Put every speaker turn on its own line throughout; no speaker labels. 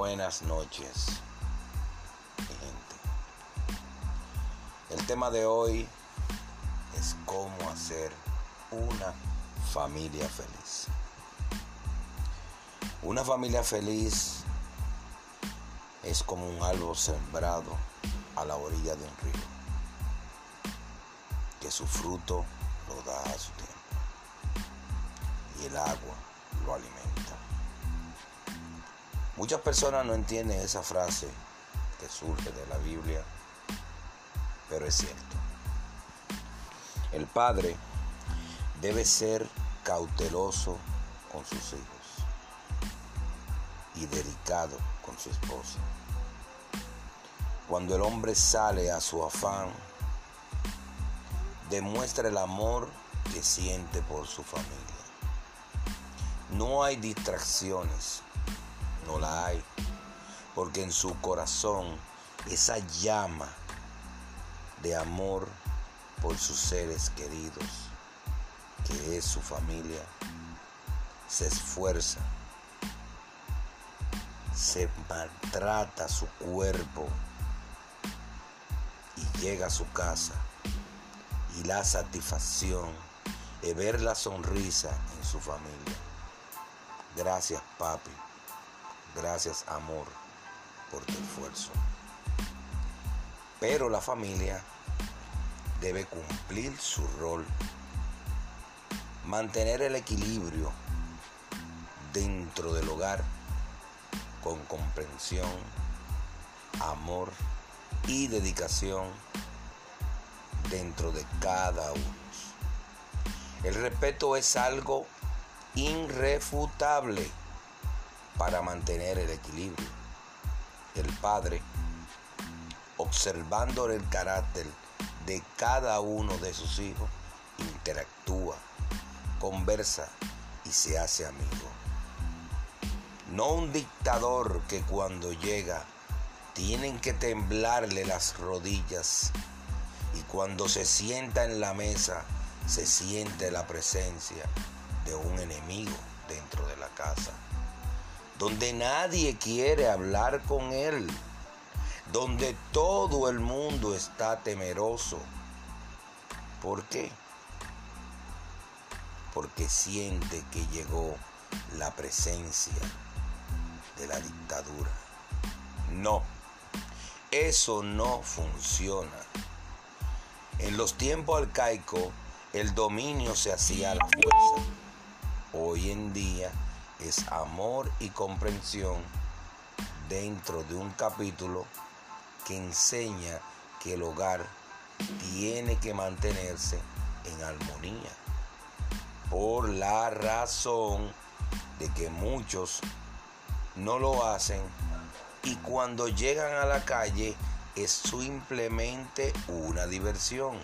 Buenas noches, mi gente. El tema de hoy es cómo hacer una familia feliz. Una familia feliz es como un árbol sembrado a la orilla de un río, que su fruto lo da a su tiempo y el agua lo alimenta. Muchas personas no entienden esa frase que surge de la Biblia, pero es cierto. El padre debe ser cauteloso con sus hijos y delicado con su esposa. Cuando el hombre sale a su afán, demuestra el amor que siente por su familia. No hay distracciones no la hay, porque en su corazón esa llama de amor por sus seres queridos, que es su familia, se esfuerza, se maltrata su cuerpo y llega a su casa y la satisfacción de ver la sonrisa en su familia. Gracias, papi. Gracias, amor, por tu esfuerzo. Pero la familia debe cumplir su rol, mantener el equilibrio dentro del hogar con comprensión, amor y dedicación dentro de cada uno. El respeto es algo irrefutable para mantener el equilibrio. El padre, observando el carácter de cada uno de sus hijos, interactúa, conversa y se hace amigo. No un dictador que cuando llega tienen que temblarle las rodillas y cuando se sienta en la mesa se siente la presencia de un enemigo dentro de la casa donde nadie quiere hablar con Él, donde todo el mundo está temeroso. ¿Por qué? Porque siente que llegó la presencia de la dictadura. No, eso no funciona. En los tiempos arcaicos el dominio se hacía a la fuerza. Hoy en día es amor y comprensión dentro de un capítulo que enseña que el hogar tiene que mantenerse en armonía. Por la razón de que muchos no lo hacen y cuando llegan a la calle es simplemente una diversión.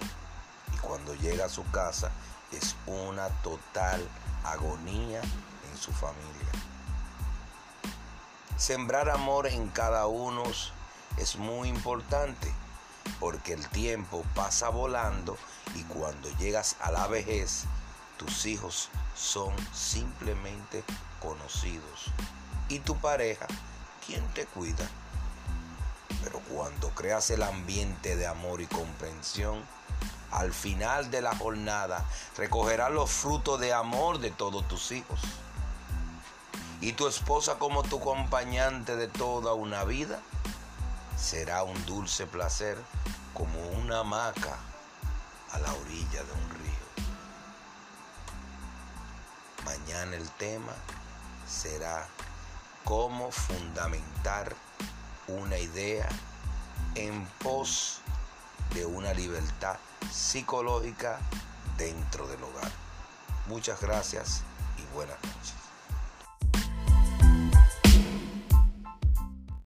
Y cuando llega a su casa es una total agonía su familia. Sembrar amor en cada uno es muy importante porque el tiempo pasa volando y cuando llegas a la vejez, tus hijos son simplemente conocidos. Y tu pareja, ¿quién te cuida? Pero cuando creas el ambiente de amor y comprensión, al final de la jornada recogerás los frutos de amor de todos tus hijos y tu esposa como tu acompañante de toda una vida, será un dulce placer como una hamaca a la orilla de un río. Mañana el tema será cómo fundamentar una idea en pos de una libertad psicológica dentro del hogar. Muchas gracias y buenas noches.